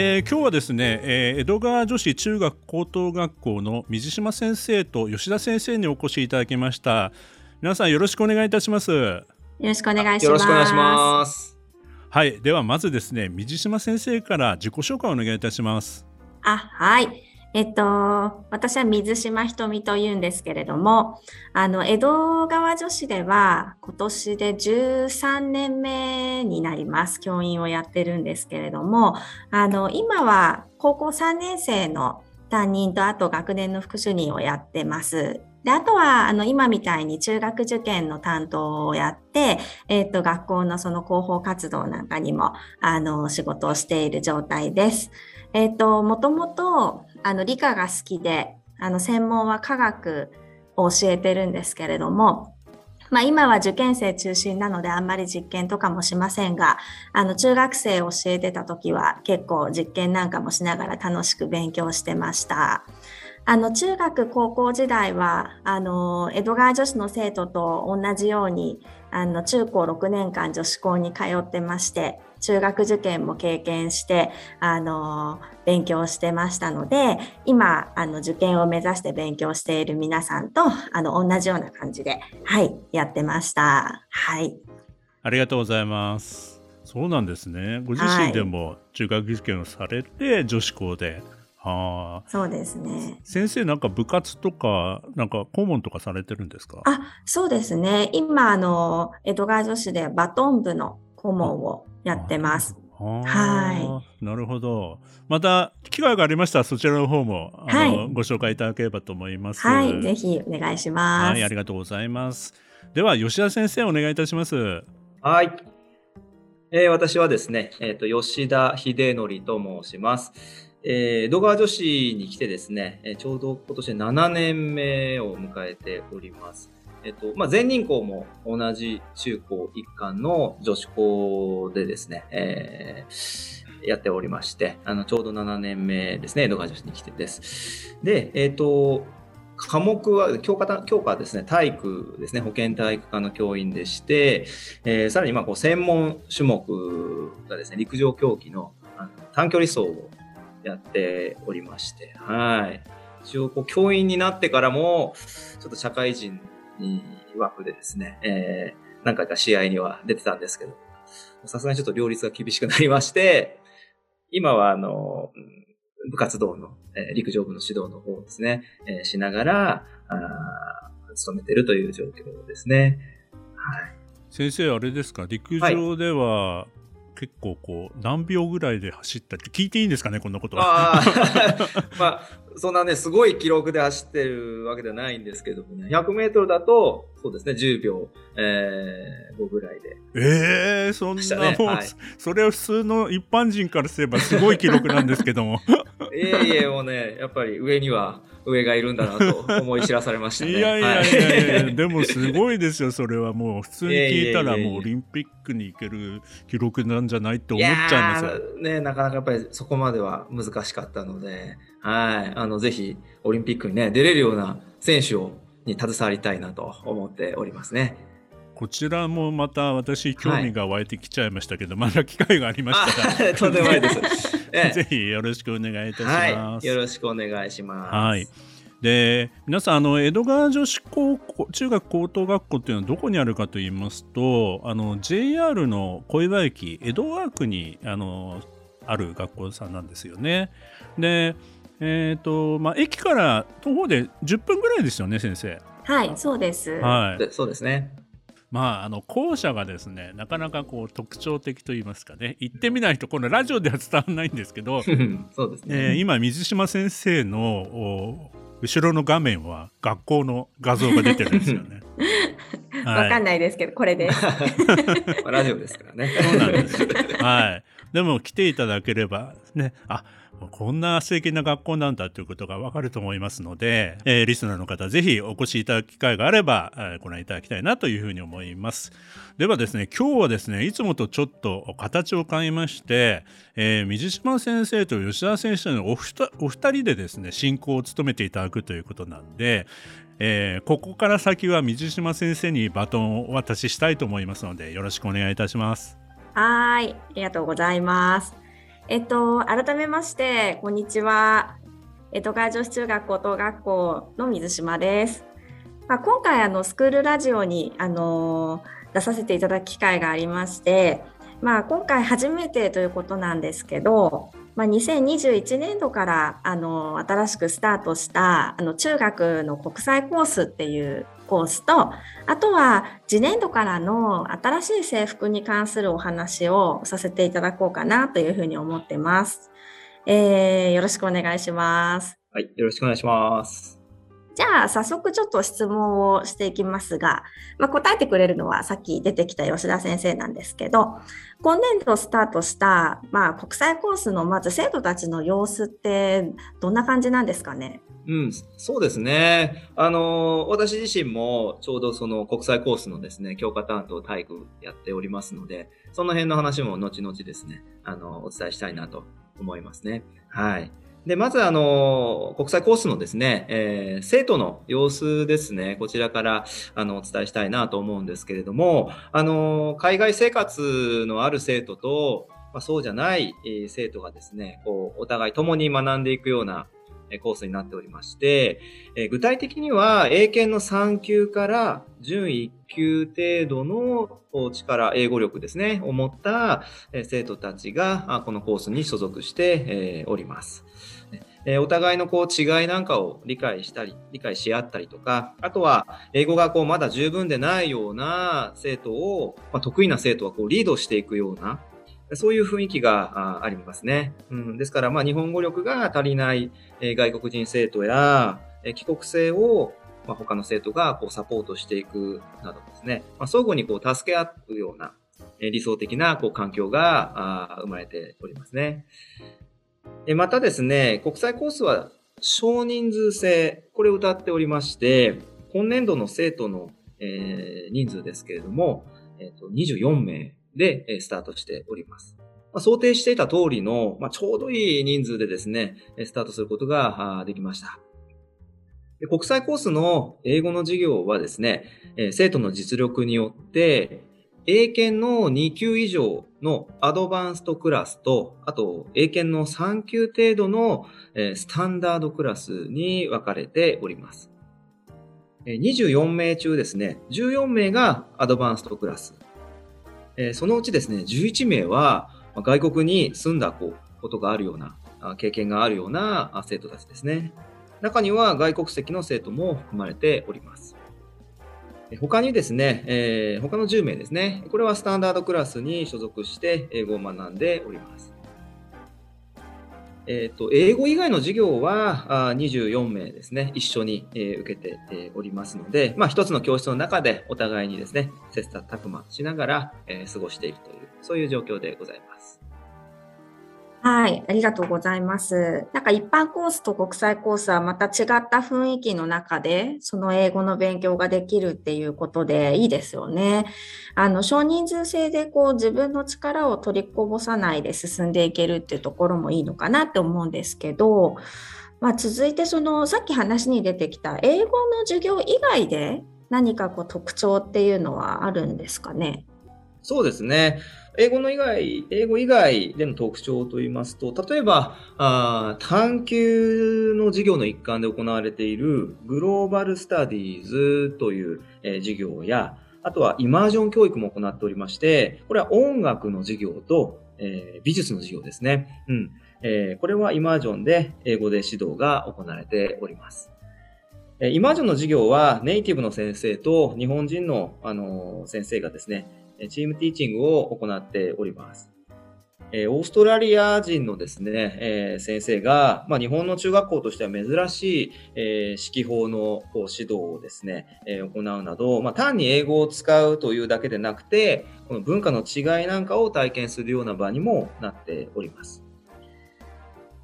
えー、今日はですね、えー、江戸川女子中学高等学校の水島先生と吉田先生にお越しいただきました。皆さんよろしくお願いいたします。よろしくお願いします。よろしくお願いします。はいではまずですね水島先生から自己紹介をお願いいたします。あはいえっと、私は水島ひとみと言うんですけれども、あの、江戸川女子では今年で13年目になります。教員をやってるんですけれども、あの、今は高校3年生の担任とあと学年の副主任をやってます。であとはあの今みたいに中学受験の担当をやって、えっ、と学校のその広報活動なんかにもあの仕事をしている状態です。えっ、ともともとあの理科が好きであの専門は科学を教えてるんですけれどもまあ、今は受験生中心なのであんまり実験とかもしませんがあの中学生を教えてた時は結構実験なんかもしながら楽しく勉強してました。あの中学高校時代はあの江戸川女子の生徒と同じようにあの中高6年間女子校に通ってまして中学受験も経験してあの勉強してましたので今あの受験を目指して勉強している皆さんとあの同じような感じではいやってました。はい。ありがとうございます。そうなんですね。ご自身でも中学受験をされて、はい、女子校で。はあ、そうですね。先生なんか部活とかなんか顧問とかされてるんですか？あ、そうですね。今あの江戸川女子でバトン部の顧問をやってます。はい。なるほど。また機会がありましたらそちらの方もあの、はい、ご紹介いただければと思います。はい、ぜひお願いします。はい、ありがとうございます。では吉田先生お願いいたします。はい。えー、私はですね、えっ、ー、と吉田秀則と申します。えー、江戸川女子に来てですね、えー、ちょうど今年7年目を迎えております。えっと、まあ、全人校も同じ中高一貫の女子校でですね、えー、やっておりまして、あの、ちょうど7年目ですね、江戸川女子に来てです。で、えっ、と、科目は、教科、教科はですね、体育ですね、保健体育科の教員でして、えー、さらに、まあ、こう、専門種目がですね、陸上競技のあの短距離走をやっておりまして、はい。一応、こう、教員になってからも、ちょっと社会人枠でですね、えー、何回か試合には出てたんですけど、さすがにちょっと両立が厳しくなりまして、今は、あの、部活動の、えー、陸上部の指導の方ですね、えー、しながら、あ勤めてるという状況ですね。はい。先生、あれですか、陸上では、結構こう何秒ぐらいで走ったって聞いていいんですかね？こんなことは。あ まあそんなねすごい記録で走ってるわけではないんですけどもね 100m だとそうですね10秒、えー、5ぐらいで。ええー、そんなもう、はい、それは普通の一般人からすればすごい記録なんですけども。いえいえもうねやっぱり上には上がいるんだなと思い知らされましたね。いやいやいやいや、でもすごいですよ、それはもう普通に聞いたらもうオリンピックに行ける記録なんじゃないって思っちゃいますよ。ね、なかなかやっぱりそこまでは難しかったので、はい、あの、ぜひオリンピックにね、出れるような選手をに携わりたいなと思っておりますね。こちらもまた私興味が湧いてきちゃいましたけど、はい、まだ機会がありましたら。とんでもないです、ぜひよろしくお願いいたします、はい、よろしくお願いします。はい。で皆さんあの江戸川女子高校中学高等学校っていうのはどこにあるかと言いますとあの JR の小岩駅江戸川区にあのある学校さんなんですよね。でえーとまあ、駅から徒歩で10分ぐらいですよね先生。はいそうです。はい、そうですね。まあ、あの校舎がですねなかなかこう特徴的と言いますかね行ってみないとこのラジオでは伝わらないんですけど そうですね、えー、今水島先生の後ろの画面は学校の画像が出てるんですよね。わかんないですけど、これです。ラジオですからね。そうなんです。はい。でも来ていただければね、あ、こんな素敵な学校なんだということがわかると思いますので、えー、リスナーの方ぜひお越しいただく機会があれば、えー、ご覧いただきたいなというふうに思いますではですね今日はですねいつもとちょっと形を変えまして、えー、水島先生と吉田先生のお二人でですね進行を務めていただくということなんで、えー、ここから先は水島先生にバトンをお渡ししたいと思いますのでよろしくお願いいたしますはいありがとうございますえっと、改めまして、こんにちは。江戸川女子中学高等学校の水島です。まあ、今回、あの、スクールラジオに、あの出させていただく機会がありまして、まあ、今回初めてということなんですけど、まあ、2021年度からあの新しくスタートしたあの中学の国際コースっていうコースと、あとは次年度からの新しい制服に関するお話をさせていただこうかなというふうに思ってます。えー、よろしくお願いします。はい、よろしくお願いします。じゃあ、早速ちょっと質問をしていきますが、まあ、答えてくれるのはさっき出てきた吉田先生なんですけど、今年度スタートした、まあ、国際コースのまず生徒たちの様子ってどんな感じなんですかね？うん、そうですね。あの、私自身もちょうどその国際コースのですね、教科担当体育やっておりますので、その辺の話も後々ですね、あの、お伝えしたいなと思いますね。はい。で、まず、あの、国際コースのですね、えー、生徒の様子ですね、こちらから、あの、お伝えしたいなと思うんですけれども、あの、海外生活のある生徒と、まあ、そうじゃない、生徒がですね、こう、お互い共に学んでいくような、コースになっておりまして、え具体的には英検の3級から準1級程度の力、英語力ですね、を持った生徒たちがこのコースに所属しております。えお互いのこう違いなんかを理解したり、理解し合ったりとか、あとは英語がこうまだ十分でないような生徒を、まあ、得意な生徒はこうリードしていくような、そういう雰囲気がありますね。うん、ですから、まあ、日本語力が足りない外国人生徒や帰国生をまあ、他の生徒がこうサポートしていくなどですね、まあ、相互にこう助け合うような理想的なこう環境が生まれておりますね。またですね、国際コースは少人数制、これを謳っておりまして、今年度の生徒の、え人数ですけれども、えー、と24名でスタートしております。まあ、想定していた通りの、まあ、ちょうどいい人数でですね、スタートすることができました。国際コースの英語の授業はですね、生徒の実力によって、英検の2級以上のアドバンストクラスと、あと英検の3級程度のスタンダードクラスに分かれております。24名中ですね、14名がアドバンストクラス。そのうちですね、11名は外国に住んだことがあるような、経験があるような生徒たちですね。中には外国籍の生徒も含まれております。他にですね、えー、他の10名ですね。これはスタンダードクラスに所属して英語を学んでおります。え、ー、と、英語以外の授業はあ24名ですね、一緒に、えー、受けて、えー、おりますので、まあ一つの教室の中でお互いにですね、切磋琢磨しながら、えー、過ごしているという、そういう状況でございます。はい、ありがとうございます。なんか一般コースと国際コースはまた違った雰囲気の中で、その英語の勉強ができるっていうことでいいですよね。あの、少人数制でこう自分の力を取りこぼさないで進んでいけるっていうところもいいのかなって思うんですけど、まあ、続いてそのさっき話に出てきた英語の授業以外で何かこう特徴っていうのはあるんですかね？そうですね。英語の以外、英語以外での特徴といいますと、例えば、あ探究の授業の一環で行われているグローバルスタディーズという、えー、授業や、あとはイマージョン教育も行っておりまして、これは音楽の授業と、えー、美術の授業ですね。うん。えー、これはイマージョンで英語で指導が行われております。イマージョンの授業はネイティブの先生と日本人の、あの先生がですね、チームティーチングを行っております。えー、オーストラリア人のですね、えー、先生が、まあ、日本の中学校としては珍しい、えー、指揮法の指導をですね、え、行うなど、まあ、単に英語を使うというだけでなくて、この文化の違いなんかを体験するような場にもなっております。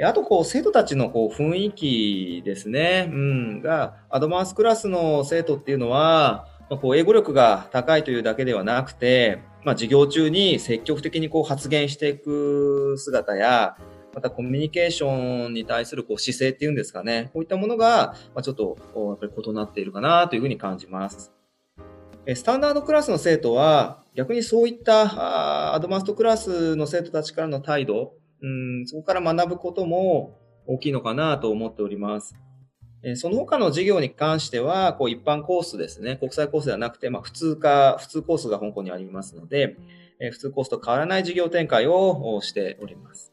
あと、こう、生徒たちのこう雰囲気ですね、うん、が、アドバンスクラスの生徒っていうのは、こう英語力が高いというだけではなくて、まあ、授業中に積極的にこう発言していく姿や、またコミュニケーションに対するこう姿勢っていうんですかね、こういったものが、ま、ちょっとやっぱり異なっているかなというふうに感じます。スタンダードクラスの生徒は、逆にそういったアドバンストクラスの生徒たちからの態度、うん、そこから学ぶことも大きいのかなと思っております。その他の授業に関しては、こう一般コースですね、国際コースではなくて、まあ、普通科、普通コースが香港にありますので、普通コースと変わらない授業展開をしております。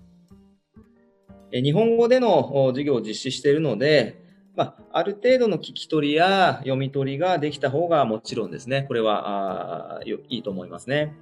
日本語での授業を実施しているので、まあ、ある程度の聞き取りや読み取りができた方がもちろんですね、これはいいと思いますね。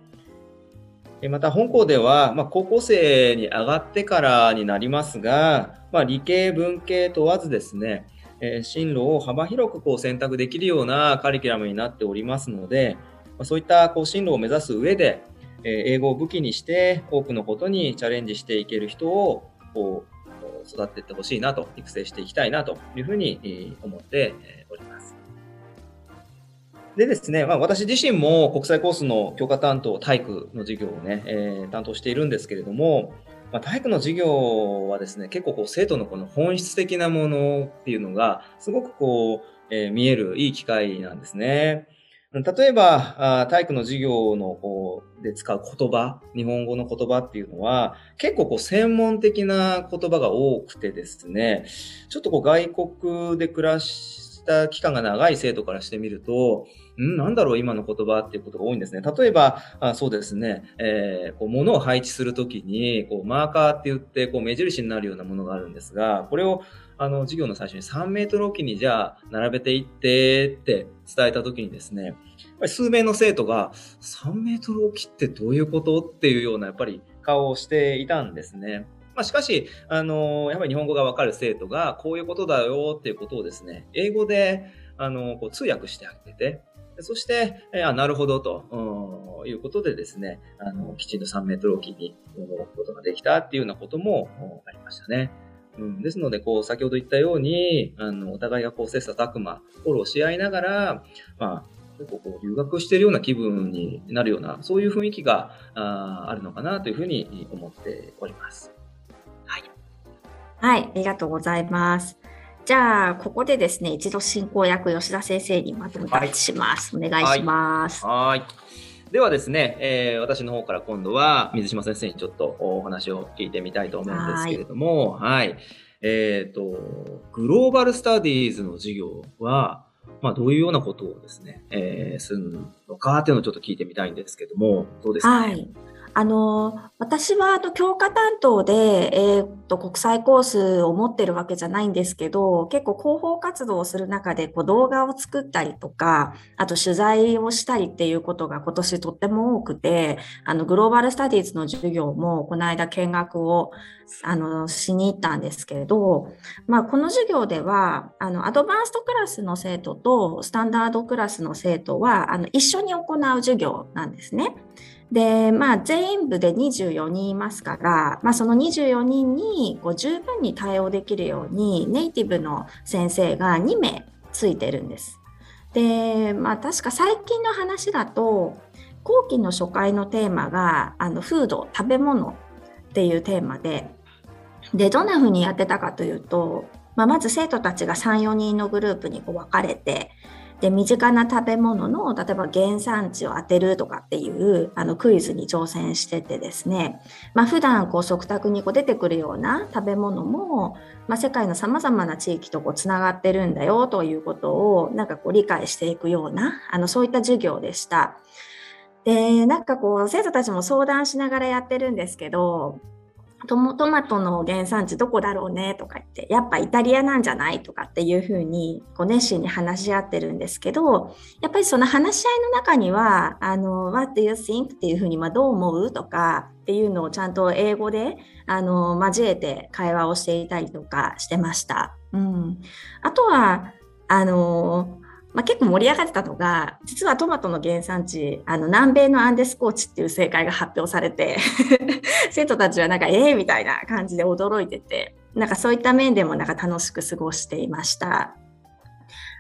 また、本校では、まあ、高校生に上がってからになりますが、まあ、理系、文系問わずですね、え進路を幅広くこう選択できるようなカリキュラムになっておりますので、まそういったこう進路を目指す上で、え英語を武器にして多くのことにチャレンジしていける人をこう育っていってほしいなと、育成していきたいなというふうに思っております。でですね、まあ、私自身も国際コースの教科担当、体育の授業をね、えー、担当しているんですけれども、まあ、体育の授業はですね、結構こう生徒のこの本質的なものっていうのが、すごくこう、えー、見えるいい機会なんですね。例えば、体育の授業のこうで使う言葉、日本語の言葉っていうのは、結構こう専門的な言葉が多くてですね、ちょっとこう外国で暮らした期間が長い生徒からしてみると、んなんだろう今の言葉っていうことが多いんですね。例えば、あそうですね、えー、こう物を配置するときに、こうマーカーって言って、こう目印になるようなものがあるんですが、これをあの授業の最初に3メートルおきにじゃあ並べていってって伝えたときにですね、やっぱり数名の生徒が3メートルおきってどういうことっていうようなやっぱり顔をしていたんですね。まあ、しかし、あのやっぱり日本語がわかる生徒がこういうことだよっていうことをですね、英語であのこう通訳してあげて、そして、えあなるほどということでですね、あのきちんと3メートルおきに動くことができたっていうようなこともありましたね。うん、ですので、こう、先ほど言ったように、あの、お互いがこう、切磋琢磨、フォローし合いながら、まあ、結構こう、留学しているような気分になるような、そういう雰囲気がああるのかなというふうに思っております。はい。はい、ありがとうございます。じゃあ、ここでですね、一度進行役、吉田先生にまとめたいします。はい、お願いします。はい。ではですね、えー、私の方から今度は水島先生にちょっとお話を聞いてみたいと思うんですけれども、はい。えっ、ー、と、グローバルスタディーズの授業は、まあ、どういうようなことをですね、えー、するのかっていうのをちょっと聞いてみたいんですけども、どうですか、ね、はい。あの、私はあの教科担当で、えー、っと国際コースを持ってるわけじゃないんですけど、結構広報活動をする中でこう動画を作ったりとか、あと取材をしたりっていうことが今年とっても多くて、あのグローバルスタディーズの授業もこの間見学をあのしに行ったんですけれど、まあ、この授業ではあのアドバンストクラスの生徒とスタンダードクラスの生徒はあの一緒に行う授業なんですね。で、まあ、全部で24人いますから、まあ、その24人にこう十分に対応できるように、ネイティブの先生が2名ついてるんです。で、まあ、確か最近の話だと、後期の初回のテーマが、あの、フード、食べ物っていうテーマで、で、どんな風にやってたかというと、まあ、まず生徒たちが3、4人のグループにこう分かれて、で身近な食べ物の例えば原産地を当てるとかっていうあのクイズに挑戦しててですね、まあ、普段こう食卓にこう出てくるような食べ物も、まあ、世界のさまざまな地域とこうつながってるんだよということをなんかこう理解していくようなあのそういった授業でした。でなんかこう生徒たちも相談しながらやってるんですけどトマトの原産地どこだろうねとか言って、やっぱイタリアなんじゃないとかっていうふうに、こう熱心に話し合ってるんですけど、やっぱりその話し合いの中には、あの、What do you think? っていうふうに、まあ、どう思うとかっていうのをちゃんと英語で、あの、交えて会話をしていたりとかしてました。うん。あとは、あの、まあ、結構盛り上がってたのが、実はトマトの原産地、あの南米のアンデス高地っていう正解が発表されて 生徒たちはなんか、ええー、みたいな感じで驚いてて、なんかそういった面でもなんか楽しく過ごしていました。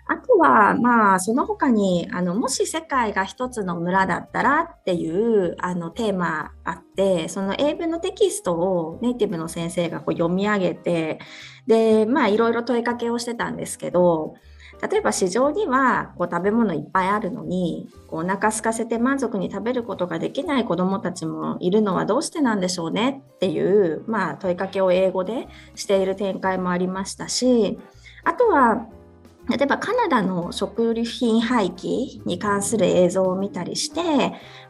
あとは、まあ、その他に、あの、もし世界が一つの村だったらっていう、あの、テーマあって、その英文のテキストをネイティブの先生がこう読み上げて、で、まあ、いろいろ問いかけをしてたんですけど、例えば市場にはこう食べ物いっぱいあるのにこうお腹空かせて満足に食べることができない子どもたちもいるのはどうしてなんでしょうねっていう、まあ、問いかけを英語でしている展開もありましたしあとは例えばカナダの食品廃棄に関する映像を見たりして、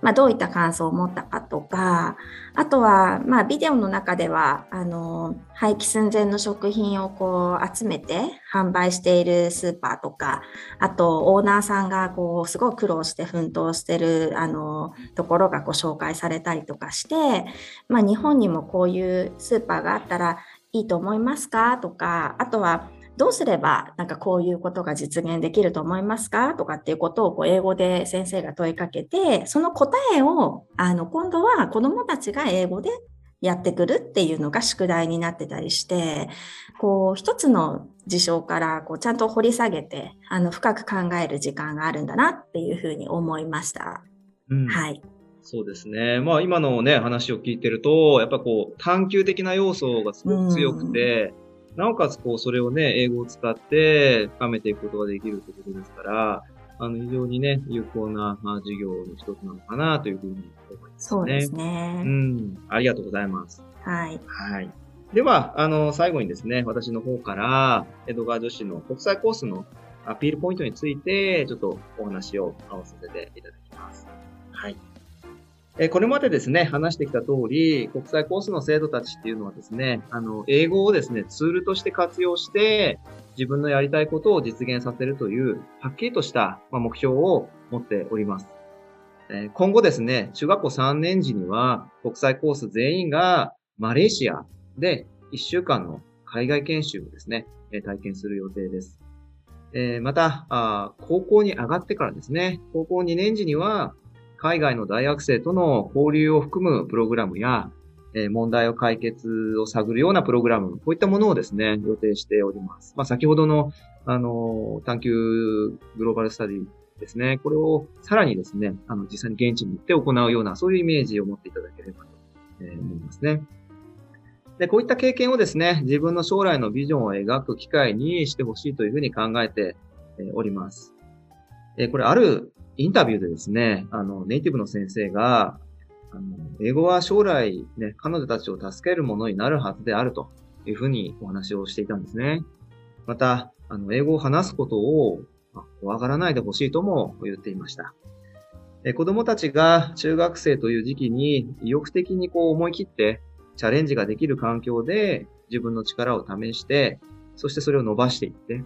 まあ、どういった感想を持ったかとかあとは、まあ、ビデオの中ではあの廃棄寸前の食品をこう集めて販売しているスーパーとかあとオーナーさんがこうすごい苦労して奮闘しているあのところがご紹介されたりとかして、まあ、日本にもこういうスーパーがあったらいいと思いますかとかあとはどうすればなんかこういうことが実現できると思いますか？とかっていうことをこう英語で先生が問いかけて、その答えをあの今度は子どもたちが英語でやってくるっていうのが宿題になってたりして、こう一つの事象からこうちゃんと掘り下げて、あの深く考える時間があるんだなっていうふうに思いました。うん、はい。そうですね。まあ今のね、話を聞いてると、やっぱこう探求的な要素がすごく強くて、なおかつ、こう、それをね、英語を使って深めていくことができるということですから、あの、非常にね、有効な、まあ、授業の一つなのかなというふうに思いますね。そうですね。うん。ありがとうございます。はい。はい。では、あの、最後にですね、私の方から、江戸川女子の国際コースのアピールポイントについて、ちょっとお話を合わさせていただきます。はい。えこれまでですね、話してきた通り、国際コースの生徒たちっていうのはですね、あの、英語をですね、ツールとして活用して、自分のやりたいことを実現させるという、はっきりとした目標を持っております。今後ですね、中学校3年時には、国際コース全員がマレーシアで1週間の海外研修をですね、体験する予定です。また、高校に上がってからですね、高校2年時には、海外の大学生との交流を含むプログラムや、え問題を解決を探るようなプログラム、こういったものをですね、予定しております。まあ、先ほどの、あの、探求グローバルスタディですね、これをさらにですね、あの、実際に現地に行って行うような、そういうイメージを持っていただければと、思いますね。で、こういった経験をですね、自分の将来のビジョンを描く機会にしてほしいというふうに考えております。えこれ、あるインタビューでですね、あの、ネイティブの先生が、あの、英語は将来ね、彼女たちを助けるものになるはずであるというふうにお話をしていたんですね。また、あの、英語を話すことを怖がらないでほしいとも言っていました。子供たちが中学生という時期に意欲的にこう思い切ってチャレンジができる環境で自分の力を試して、そしてそれを伸ばしていって、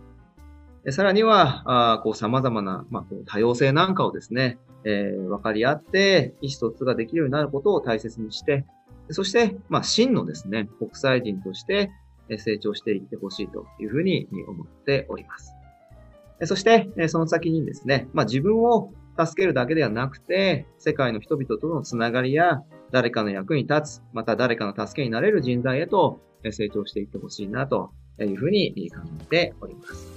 さらには、あこう様々な、ま、こう多様性なんかをですね、えー、分かり合って、意思疎通ができるようになることを大切にして、そして、まあ、真のですね、国際人として成長していってほしいというふうに思っております。そして、その先にですね、まあ、自分を助けるだけではなくて、世界の人々とのつながりや、誰かの役に立つ、また誰かの助けになれる人材へと成長していってほしいなというふうに考えております。